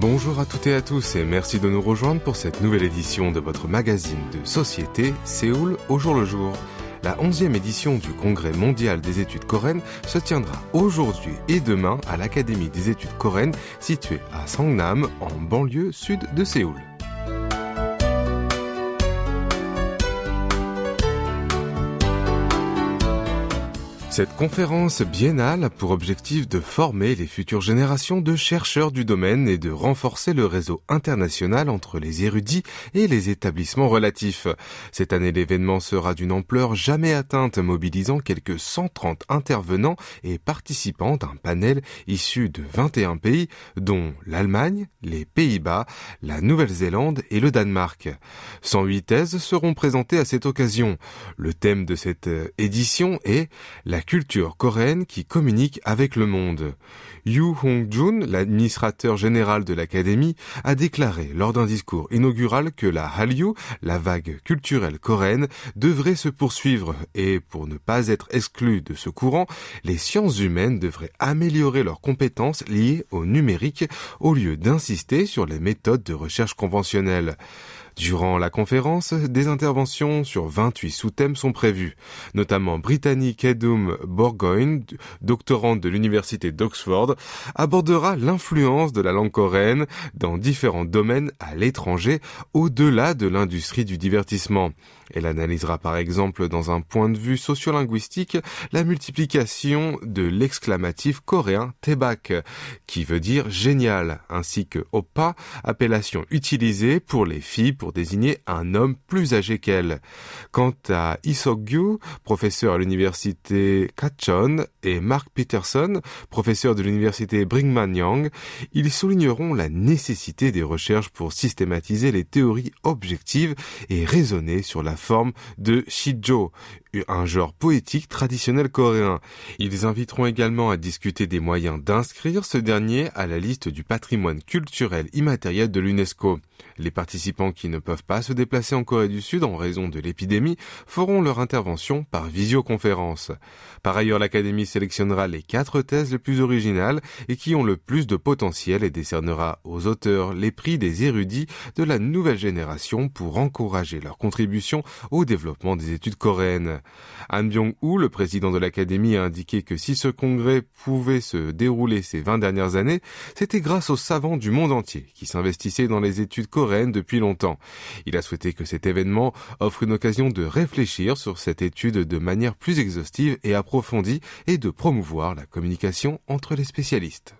Bonjour à toutes et à tous et merci de nous rejoindre pour cette nouvelle édition de votre magazine de société Séoul au jour le jour. La 11e édition du Congrès mondial des études coréennes se tiendra aujourd'hui et demain à l'Académie des études coréennes située à Sangnam en banlieue sud de Séoul. Cette conférence biennale a pour objectif de former les futures générations de chercheurs du domaine et de renforcer le réseau international entre les érudits et les établissements relatifs. Cette année, l'événement sera d'une ampleur jamais atteinte, mobilisant quelques 130 intervenants et participants d'un panel issu de 21 pays, dont l'Allemagne, les Pays-Bas, la Nouvelle-Zélande et le Danemark. 108 thèses seront présentées à cette occasion. Le thème de cette édition est la culture coréenne qui communique avec le monde. Yu Hong-jun, l'administrateur général de l'Académie, a déclaré lors d'un discours inaugural que la Hallyu, la vague culturelle coréenne, devrait se poursuivre et, pour ne pas être exclu de ce courant, les sciences humaines devraient améliorer leurs compétences liées au numérique au lieu d'insister sur les méthodes de recherche conventionnelles. Durant la conférence, des interventions sur 28 sous-thèmes sont prévues, notamment Brittany Kedum Borgoyne, doctorante de l'université d'Oxford, abordera l'influence de la langue coréenne dans différents domaines à l'étranger, au-delà de l'industrie du divertissement. Elle analysera par exemple dans un point de vue sociolinguistique la multiplication de l'exclamatif coréen tebak, qui veut dire génial, ainsi que oppa, appellation utilisée pour les filles pour désigner un homme plus âgé qu'elle. Quant à Isogyu, professeur à l'université Kachon, et Mark Peterson, professeur de l'université Brigham Young, ils souligneront la nécessité des recherches pour systématiser les théories objectives et raisonner sur la forme de Shijo, un genre poétique traditionnel coréen. Ils inviteront également à discuter des moyens d'inscrire ce dernier à la liste du patrimoine culturel immatériel de l'UNESCO. Les participants qui ne peuvent pas se déplacer en Corée du Sud en raison de l'épidémie feront leur intervention par visioconférence. Par ailleurs, l'Académie sélectionnera les quatre thèses les plus originales et qui ont le plus de potentiel et décernera aux auteurs les prix des érudits de la nouvelle génération pour encourager leur contribution au développement des études coréennes. Han Byung-woo, le président de l'Académie, a indiqué que si ce congrès pouvait se dérouler ces 20 dernières années, c'était grâce aux savants du monde entier qui s'investissaient dans les études coréennes depuis longtemps. Il a souhaité que cet événement offre une occasion de réfléchir sur cette étude de manière plus exhaustive et approfondie et de promouvoir la communication entre les spécialistes.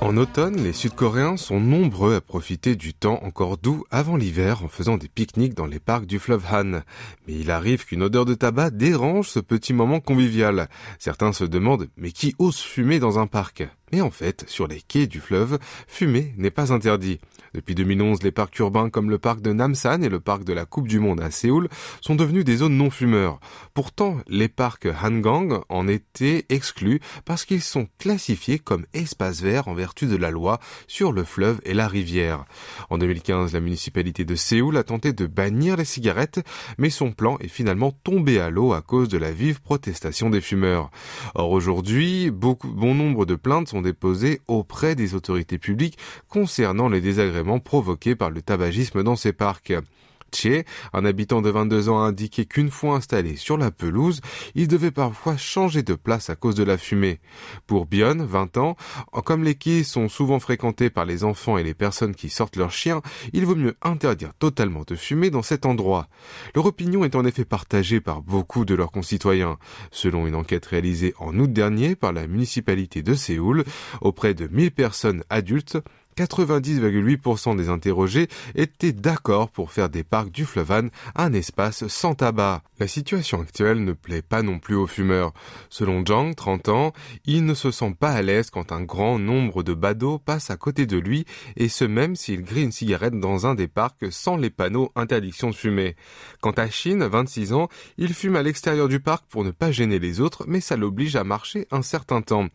En automne, les Sud-Coréens sont nombreux à profiter du temps encore doux avant l'hiver en faisant des pique-niques dans les parcs du fleuve Han. Mais il arrive qu'une odeur de tabac dérange ce petit moment convivial. Certains se demandent mais qui ose fumer dans un parc? Mais en fait, sur les quais du fleuve, fumer n'est pas interdit. Depuis 2011, les parcs urbains comme le parc de Namsan et le parc de la Coupe du Monde à Séoul sont devenus des zones non-fumeurs. Pourtant, les parcs Hangang en étaient exclus parce qu'ils sont classifiés comme espaces verts en vertu de la loi sur le fleuve et la rivière. En 2015, la municipalité de Séoul a tenté de bannir les cigarettes, mais son plan est finalement tombé à l'eau à cause de la vive protestation des fumeurs. Or aujourd'hui, bon nombre de plaintes sont déposées auprès des autorités publiques concernant les désagréments provoqués par le tabagisme dans ces parcs. Un habitant de 22 ans, a indiqué qu'une fois installé sur la pelouse, il devait parfois changer de place à cause de la fumée. Pour Bion, 20 ans, comme les quais sont souvent fréquentés par les enfants et les personnes qui sortent leurs chiens, il vaut mieux interdire totalement de fumer dans cet endroit. Leur opinion est en effet partagée par beaucoup de leurs concitoyens. Selon une enquête réalisée en août dernier par la municipalité de Séoul, auprès de 1000 personnes adultes, 90,8% des interrogés étaient d'accord pour faire des parcs du fleuve un espace sans tabac. La situation actuelle ne plaît pas non plus aux fumeurs. Selon Zhang, 30 ans, il ne se sent pas à l'aise quand un grand nombre de badauds passent à côté de lui et ce même s'il grille une cigarette dans un des parcs sans les panneaux interdiction de fumer. Quant à Shin, 26 ans, il fume à l'extérieur du parc pour ne pas gêner les autres, mais ça l'oblige à marcher un certain temps.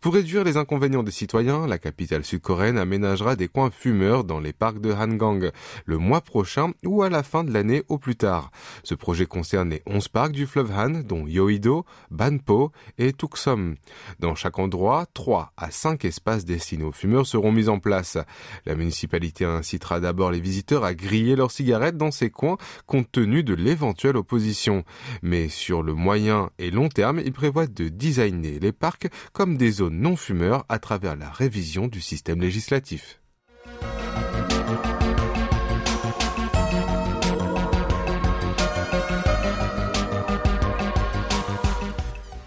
Pour réduire les inconvénients des citoyens, la capitale sud-coréenne aménagera des coins fumeurs dans les parcs de Hangang le mois prochain ou à la fin de l'année au plus tard. Ce projet concerne les 11 parcs du fleuve Han, dont Yoido, Banpo et Tuksom. Dans chaque endroit, 3 à 5 espaces destinés aux fumeurs seront mis en place. La municipalité incitera d'abord les visiteurs à griller leurs cigarettes dans ces coins compte tenu de l'éventuelle opposition. Mais sur le moyen et long terme, il prévoit de designer les parcs comme des zones non fumeurs à travers la révision du système législatif.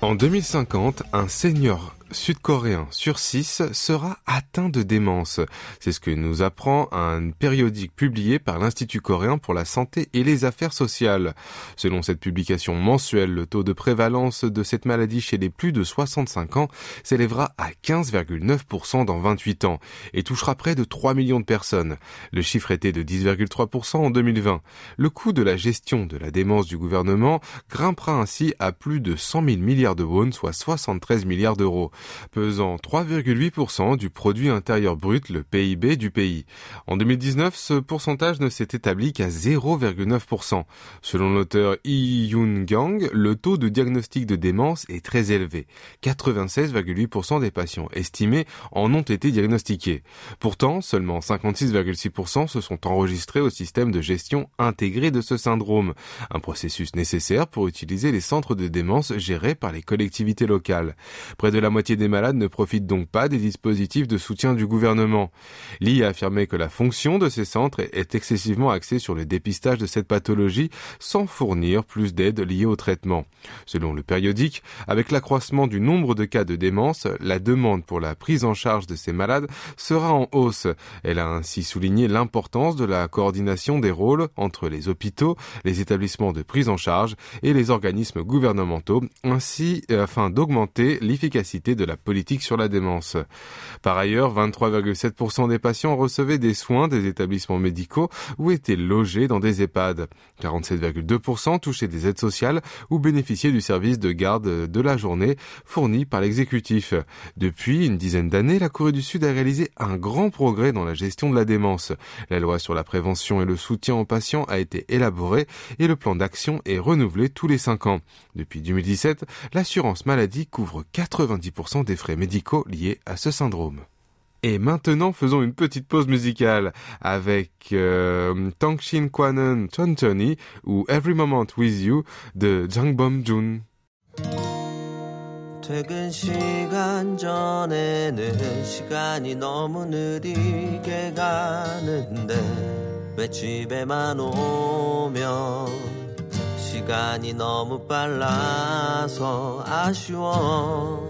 En 2050, un senior sud-coréen sur 6 sera atteint de démence. C'est ce que nous apprend un périodique publié par l'Institut coréen pour la santé et les affaires sociales. Selon cette publication mensuelle, le taux de prévalence de cette maladie chez les plus de 65 ans s'élèvera à 15,9% dans 28 ans et touchera près de 3 millions de personnes. Le chiffre était de 10,3% en 2020. Le coût de la gestion de la démence du gouvernement grimpera ainsi à plus de 100 000 milliards de won, soit 73 milliards d'euros pesant 3,8% du produit intérieur brut, le PIB du pays. En 2019, ce pourcentage ne s'est établi qu'à 0,9%. Selon l'auteur Yi Yoon Gang, le taux de diagnostic de démence est très élevé. 96,8% des patients estimés en ont été diagnostiqués. Pourtant, seulement 56,6% se sont enregistrés au système de gestion intégré de ce syndrome, un processus nécessaire pour utiliser les centres de démence gérés par les collectivités locales. Près de la moitié des malades ne profitent donc pas des dispositifs de soutien du gouvernement. Lee a affirmé que la fonction de ces centres est excessivement axée sur le dépistage de cette pathologie sans fournir plus d'aide liée au traitement. Selon le périodique, avec l'accroissement du nombre de cas de démence, la demande pour la prise en charge de ces malades sera en hausse. Elle a ainsi souligné l'importance de la coordination des rôles entre les hôpitaux, les établissements de prise en charge et les organismes gouvernementaux, ainsi afin d'augmenter l'efficacité de la politique sur la démence. Par ailleurs, 23,7% des patients recevaient des soins des établissements médicaux ou étaient logés dans des EHPAD. 47,2% touchaient des aides sociales ou bénéficiaient du service de garde de la journée fourni par l'exécutif. Depuis une dizaine d'années, la Corée du Sud a réalisé un grand progrès dans la gestion de la démence. La loi sur la prévention et le soutien aux patients a été élaborée et le plan d'action est renouvelé tous les 5 ans. Depuis 2017, l'assurance maladie couvre 90% des frais médicaux liés à ce syndrome. Et maintenant, faisons une petite pause musicale avec euh, Tangshin Kwanen Chonchoni ou Every Moment With You de Jang Bom Jun. 퇴근 시간 전에는 시간이 너무 느리게 가는데 왜 집에만 오면 시간이 너무 빨라서 아쉬워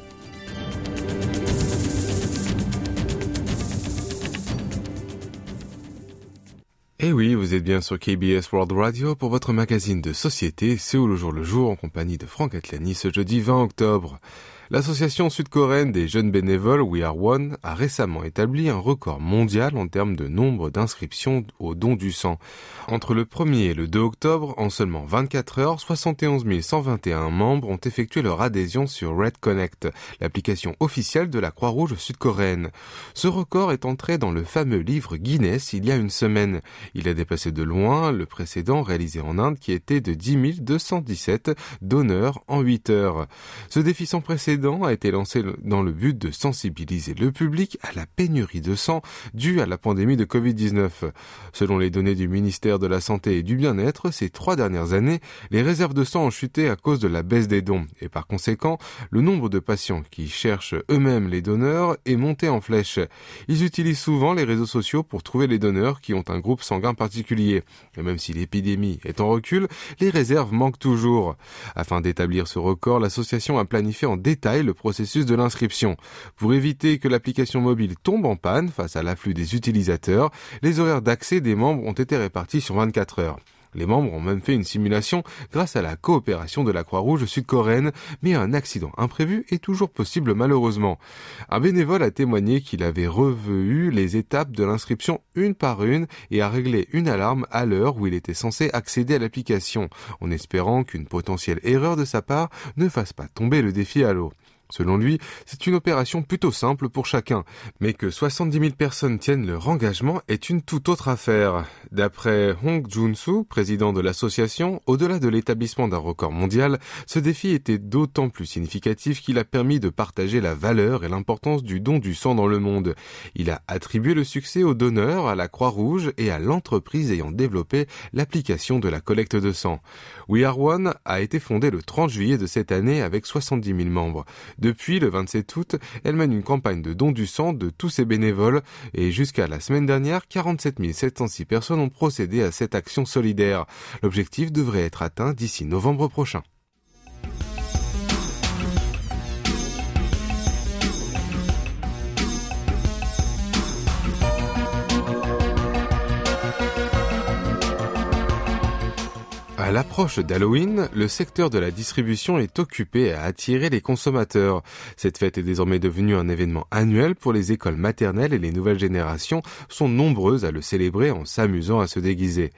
Eh oui, vous êtes bien sur KBS World Radio pour votre magazine de société Séoul le jour le jour en compagnie de Franck Atlani ce jeudi 20 octobre. L'association sud-coréenne des jeunes bénévoles We Are One a récemment établi un record mondial en termes de nombre d'inscriptions au don du sang. Entre le 1er et le 2 octobre, en seulement 24 heures, 71 121 membres ont effectué leur adhésion sur Red Connect, l'application officielle de la Croix-Rouge sud-coréenne. Ce record est entré dans le fameux livre Guinness il y a une semaine. Il a dépassé de loin le précédent réalisé en Inde qui était de 10 217 donneurs en 8 heures. Ce défi sans précédent a été lancé dans le but de sensibiliser le public à la pénurie de sang due à la pandémie de Covid-19. Selon les données du ministère de la Santé et du Bien-être, ces trois dernières années, les réserves de sang ont chuté à cause de la baisse des dons et par conséquent, le nombre de patients qui cherchent eux-mêmes les donneurs est monté en flèche. Ils utilisent souvent les réseaux sociaux pour trouver les donneurs qui ont un groupe sanguin particulier. Et même si l'épidémie est en recul, les réserves manquent toujours. Afin d'établir ce record, l'association a planifié en détail le processus de l'inscription. Pour éviter que l'application mobile tombe en panne face à l'afflux des utilisateurs, les horaires d'accès des membres ont été répartis sur 24 heures. Les membres ont même fait une simulation grâce à la coopération de la Croix-Rouge sud-coréenne, mais un accident imprévu est toujours possible malheureusement. Un bénévole a témoigné qu'il avait revu les étapes de l'inscription une par une et a réglé une alarme à l'heure où il était censé accéder à l'application, en espérant qu'une potentielle erreur de sa part ne fasse pas tomber le défi à l'eau. Selon lui, c'est une opération plutôt simple pour chacun, mais que 70 000 personnes tiennent leur engagement est une toute autre affaire. D'après Hong Jun-soo, président de l'association, au-delà de l'établissement d'un record mondial, ce défi était d'autant plus significatif qu'il a permis de partager la valeur et l'importance du don du sang dans le monde. Il a attribué le succès aux donneurs, à la Croix-Rouge et à l'entreprise ayant développé l'application de la collecte de sang. We Are One a été fondé le 30 juillet de cette année avec 70 000 membres. Depuis le 27 août, elle mène une campagne de don du sang de tous ses bénévoles et jusqu'à la semaine dernière, 47 706 personnes ont procédé à cette action solidaire. L'objectif devrait être atteint d'ici novembre prochain. À l'approche d'Halloween, le secteur de la distribution est occupé à attirer les consommateurs. Cette fête est désormais devenue un événement annuel pour les écoles maternelles et les nouvelles générations sont nombreuses à le célébrer en s'amusant à se déguiser.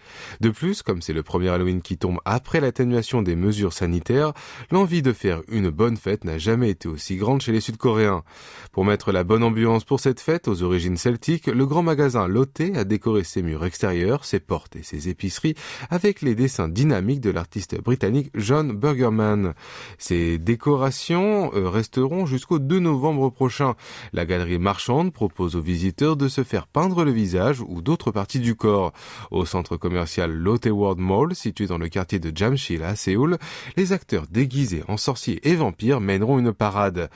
De plus, comme c'est le premier Halloween qui tombe après l'atténuation des mesures sanitaires, l'envie de faire une bonne fête n'a jamais été aussi grande chez les Sud-Coréens. Pour mettre la bonne ambiance pour cette fête aux origines celtiques, le grand magasin Lotte a décoré ses murs extérieurs, ses portes et ses épiceries avec les dessins dynamiques de l'artiste britannique John Burgerman. Ces décorations euh, resteront jusqu'au 2 novembre prochain. La galerie marchande propose aux visiteurs de se faire peindre le visage ou d'autres parties du corps. Au centre commercial Lotte World Mall, situé dans le quartier de Jamshil à Séoul, les acteurs déguisés en sorciers et vampires mèneront une parade.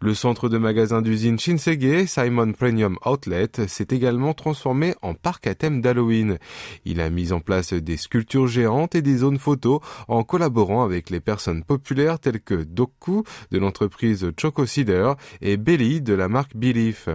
Le centre de magasin d'usine Shinsege, Simon Premium Outlet, s'est également transformé en parc à thème d'Halloween. Il a mis en place des sculptures géantes et des zones photo en collaborant avec les personnes populaires telles que Doku de l'entreprise Choco Cider et Belly de la marque Belief.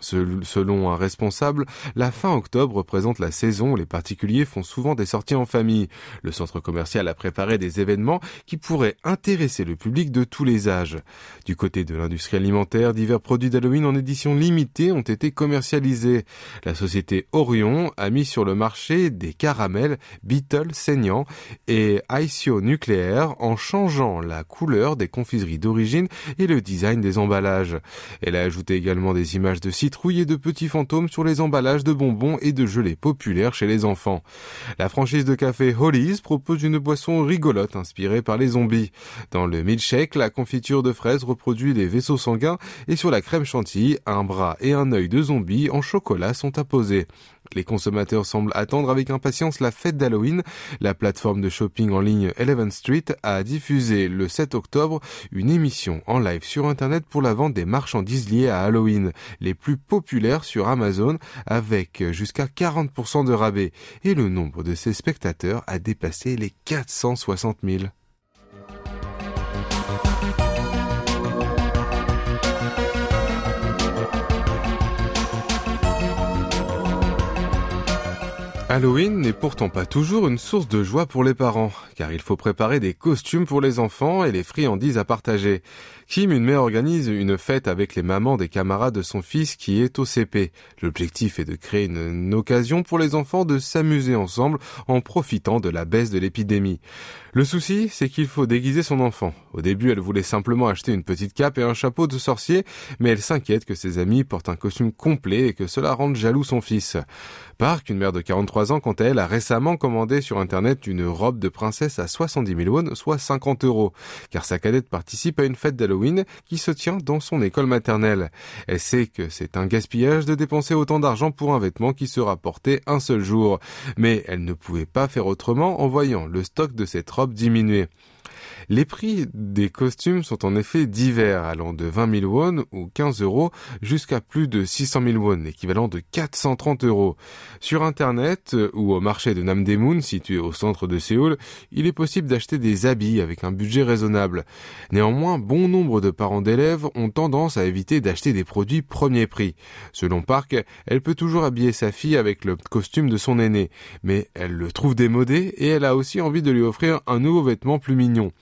Selon un responsable, la fin octobre représente la saison où les particuliers font souvent des sorties en famille. Le centre commercial a préparé des événements qui pourraient intéresser le public de tous les âges. Du côté de l'industrie alimentaire, divers produits d'Halloween en édition limitée ont été commercialisés. La société Orion a mis sur le marché des caramels Beetle saignants et ICO nucléaire en changeant la couleur des confiseries d'origine et le design des emballages. Elle a ajouté également des images de citrouilles et de petits fantômes sur les emballages de bonbons et de gelées populaires chez les enfants. La franchise de café Hollies propose une boisson rigolote inspirée par les zombies. Dans le milkshake, la confiture de fraises reproduit les vaisseaux sanguins et sur la crème chantilly, un bras et un œil de zombie en chocolat sont apposés. Les consommateurs semblent attendre avec impatience la fête d'Halloween. La plateforme de shopping en ligne Eleven Street a diffusé le 7 octobre une émission en live sur Internet pour la vente des marchandises liées à Halloween, les plus populaires sur Amazon, avec jusqu'à 40% de rabais. Et le nombre de ses spectateurs a dépassé les 460 000. Halloween n'est pourtant pas toujours une source de joie pour les parents, car il faut préparer des costumes pour les enfants et les friandises à partager. Kim, une mère, organise une fête avec les mamans des camarades de son fils qui est au CP. L'objectif est de créer une, occasion pour les enfants de s'amuser ensemble en profitant de la baisse de l'épidémie. Le souci, c'est qu'il faut déguiser son enfant. Au début, elle voulait simplement acheter une petite cape et un chapeau de sorcier, mais elle s'inquiète que ses amis portent un costume complet et que cela rende jaloux son fils. Park, une mère de 43 23 ans, quant à elle, a récemment commandé sur Internet une robe de princesse à 70 000 won, soit 50 euros, car sa cadette participe à une fête d'Halloween qui se tient dans son école maternelle. Elle sait que c'est un gaspillage de dépenser autant d'argent pour un vêtement qui sera porté un seul jour, mais elle ne pouvait pas faire autrement en voyant le stock de cette robe diminuer. Les prix des costumes sont en effet divers, allant de 20 000 won ou 15 euros jusqu'à plus de 600 000 won, l'équivalent de 430 euros. Sur Internet euh, ou au marché de Namdaemun, situé au centre de Séoul, il est possible d'acheter des habits avec un budget raisonnable. Néanmoins, bon nombre de parents d'élèves ont tendance à éviter d'acheter des produits premier prix. Selon Park, elle peut toujours habiller sa fille avec le costume de son aîné, mais elle le trouve démodé et elle a aussi envie de lui offrir un nouveau vêtement plus mignon.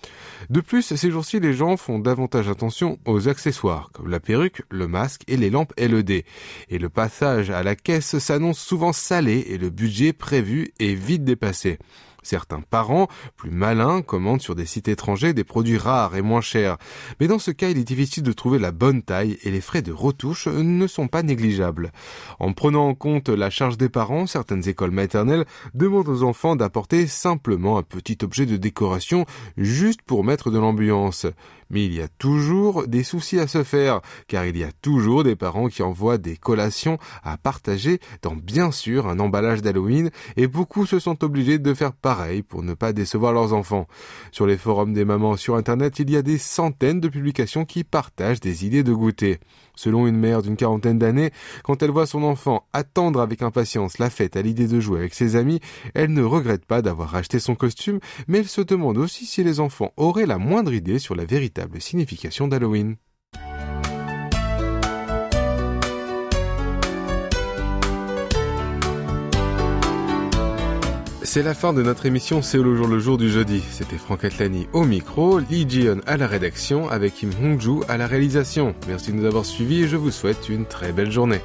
De plus, ces jours-ci, les gens font davantage attention aux accessoires, comme la perruque, le masque et les lampes LED. Et le passage à la caisse s'annonce souvent salé et le budget prévu est vite dépassé. Certains parents, plus malins, commandent sur des sites étrangers des produits rares et moins chers. Mais dans ce cas, il est difficile de trouver la bonne taille et les frais de retouche ne sont pas négligeables. En prenant en compte la charge des parents, certaines écoles maternelles demandent aux enfants d'apporter simplement un petit objet de décoration juste pour mettre de l'ambiance. Mais il y a toujours des soucis à se faire, car il y a toujours des parents qui envoient des collations à partager dans bien sûr un emballage d'Halloween, et beaucoup se sont obligés de faire pareil pour ne pas décevoir leurs enfants. Sur les forums des mamans sur Internet, il y a des centaines de publications qui partagent des idées de goûter. Selon une mère d'une quarantaine d'années, quand elle voit son enfant attendre avec impatience la fête à l'idée de jouer avec ses amis, elle ne regrette pas d'avoir acheté son costume, mais elle se demande aussi si les enfants auraient la moindre idée sur la véritable signification d'Halloween. C'est la fin de notre émission C'est le jour le jour du jeudi. C'était Franck Atlani au micro, Lee Jion à la rédaction avec Kim Hongju à la réalisation. Merci de nous avoir suivis et je vous souhaite une très belle journée.